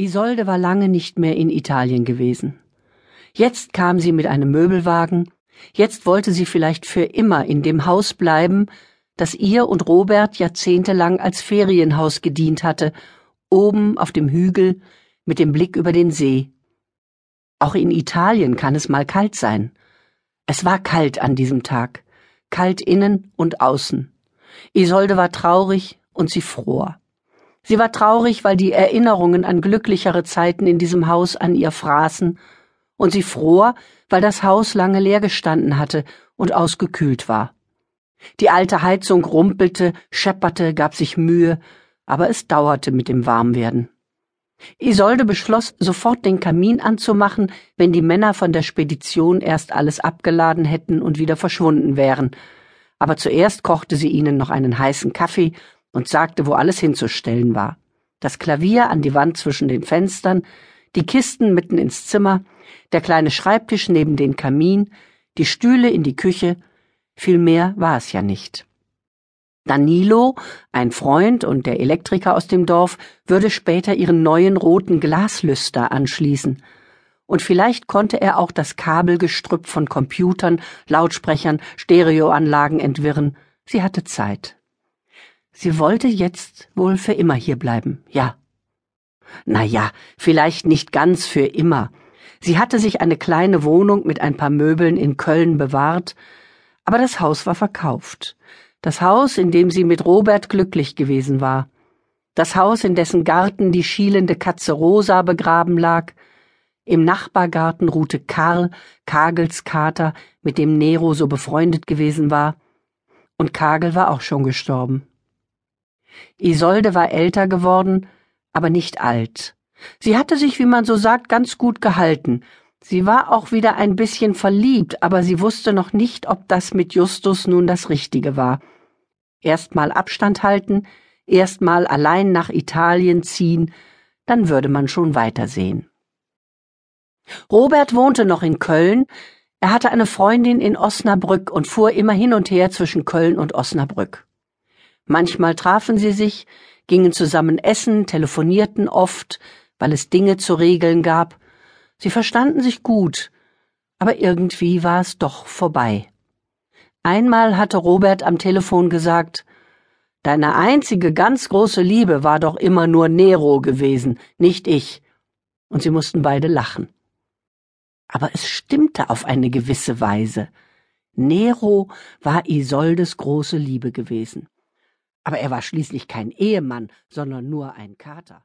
Isolde war lange nicht mehr in Italien gewesen. Jetzt kam sie mit einem Möbelwagen, jetzt wollte sie vielleicht für immer in dem Haus bleiben, das ihr und Robert jahrzehntelang als Ferienhaus gedient hatte, oben auf dem Hügel mit dem Blick über den See. Auch in Italien kann es mal kalt sein. Es war kalt an diesem Tag, kalt innen und außen. Isolde war traurig und sie fror. Sie war traurig, weil die Erinnerungen an glücklichere Zeiten in diesem Haus an ihr fraßen, und sie fror, weil das Haus lange leer gestanden hatte und ausgekühlt war. Die alte Heizung rumpelte, schepperte, gab sich Mühe, aber es dauerte mit dem Warmwerden. Isolde beschloss, sofort den Kamin anzumachen, wenn die Männer von der Spedition erst alles abgeladen hätten und wieder verschwunden wären. Aber zuerst kochte sie ihnen noch einen heißen Kaffee und sagte, wo alles hinzustellen war. Das Klavier an die Wand zwischen den Fenstern, die Kisten mitten ins Zimmer, der kleine Schreibtisch neben den Kamin, die Stühle in die Küche, viel mehr war es ja nicht. Danilo, ein Freund und der Elektriker aus dem Dorf, würde später ihren neuen roten Glaslüster anschließen. Und vielleicht konnte er auch das Kabelgestrüpp von Computern, Lautsprechern, Stereoanlagen entwirren. Sie hatte Zeit. Sie wollte jetzt wohl für immer hier bleiben, ja. Na ja, vielleicht nicht ganz für immer. Sie hatte sich eine kleine Wohnung mit ein paar Möbeln in Köln bewahrt, aber das Haus war verkauft. Das Haus, in dem sie mit Robert glücklich gewesen war. Das Haus, in dessen Garten die schielende Katze Rosa begraben lag. Im Nachbargarten ruhte Karl, Kagels Kater, mit dem Nero so befreundet gewesen war. Und Kagel war auch schon gestorben. Isolde war älter geworden, aber nicht alt. Sie hatte sich, wie man so sagt, ganz gut gehalten. Sie war auch wieder ein bisschen verliebt, aber sie wusste noch nicht, ob das mit Justus nun das Richtige war. Erst mal Abstand halten, erst mal allein nach Italien ziehen, dann würde man schon weitersehen. Robert wohnte noch in Köln, er hatte eine Freundin in Osnabrück und fuhr immer hin und her zwischen Köln und Osnabrück. Manchmal trafen sie sich, gingen zusammen essen, telefonierten oft, weil es Dinge zu regeln gab. Sie verstanden sich gut, aber irgendwie war es doch vorbei. Einmal hatte Robert am Telefon gesagt, Deine einzige ganz große Liebe war doch immer nur Nero gewesen, nicht ich. Und sie mussten beide lachen. Aber es stimmte auf eine gewisse Weise. Nero war Isoldes große Liebe gewesen aber er war schließlich kein Ehemann, sondern nur ein Kater.